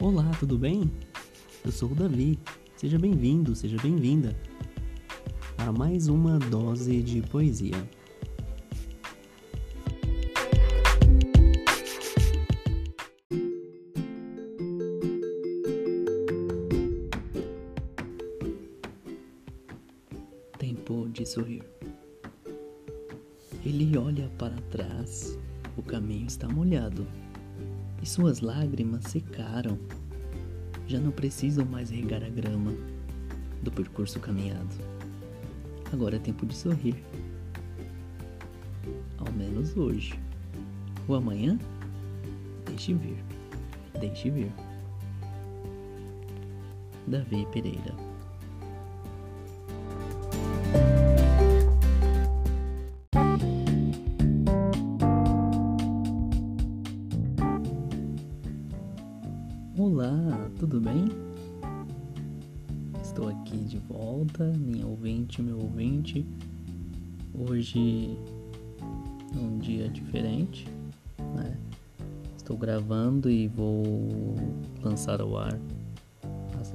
Olá, tudo bem? Eu sou o Davi. Seja bem-vindo, seja bem-vinda a mais uma dose de poesia. Tempo de sorrir. Ele olha para trás, o caminho está molhado e suas lágrimas secaram. Já não precisam mais regar a grama do percurso caminhado. Agora é tempo de sorrir. Ao menos hoje. O amanhã? Deixe vir. Deixe vir. Davi Pereira Olá, tudo bem? Estou aqui de volta, minha ouvinte, meu ouvinte. Hoje é um dia diferente, né? Estou gravando e vou lançar ao ar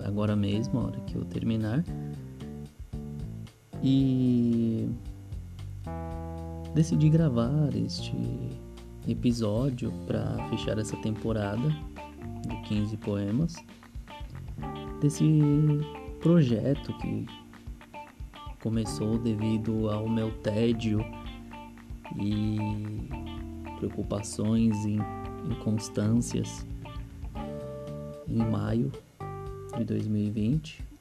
agora mesmo, a hora que eu terminar. E decidi gravar este episódio para fechar essa temporada 15 poemas, desse projeto que começou devido ao meu tédio e preocupações e inconstâncias em maio de 2020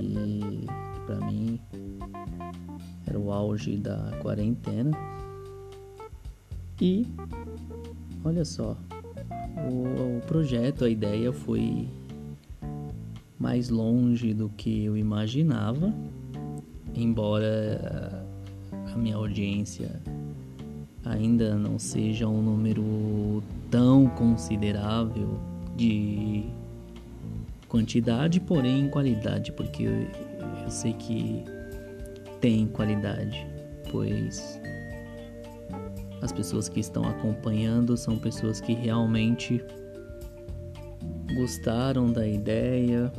e para mim era o auge da quarentena. E olha só o, o projeto, a ideia foi mais longe do que eu imaginava, embora a minha audiência ainda não seja um número tão considerável de quantidade, porém qualidade, porque eu, eu sei que tem qualidade, pois as pessoas que estão acompanhando são pessoas que realmente gostaram da ideia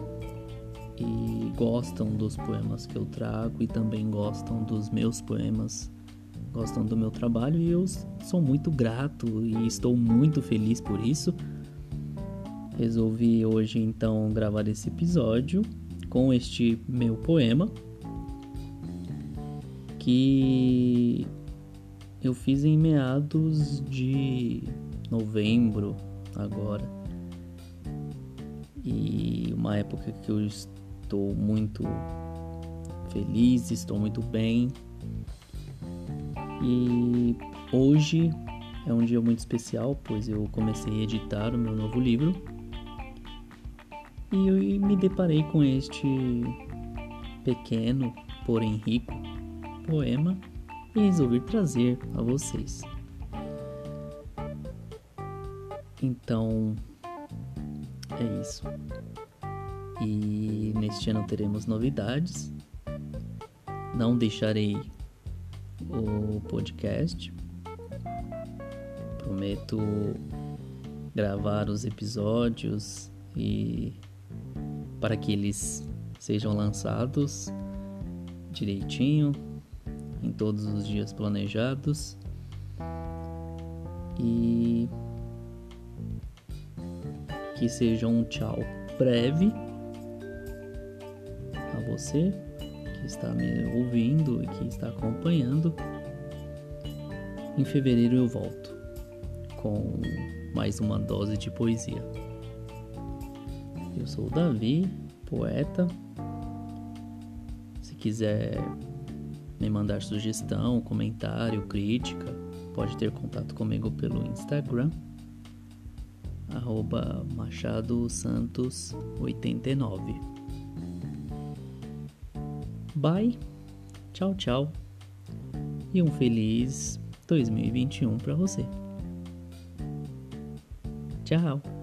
e gostam dos poemas que eu trago e também gostam dos meus poemas, gostam do meu trabalho e eu sou muito grato e estou muito feliz por isso. Resolvi hoje então gravar esse episódio com este meu poema que eu fiz em meados de novembro agora. E uma época que eu estou muito feliz, estou muito bem. E hoje é um dia muito especial, pois eu comecei a editar o meu novo livro. E me deparei com este pequeno, porém rico poema e resolvi trazer a vocês. Então, é isso. E neste ano teremos novidades. Não deixarei o podcast. Prometo gravar os episódios e para que eles sejam lançados direitinho, em todos os dias planejados e que seja um tchau breve a você que está me ouvindo e que está acompanhando. Em fevereiro eu volto com mais uma dose de poesia. Eu sou o Davi, poeta. Se quiser me mandar sugestão, comentário, crítica, pode ter contato comigo pelo Instagram, arroba Machado Santos 89. Bye, tchau, tchau e um feliz 2021 para você. Tchau.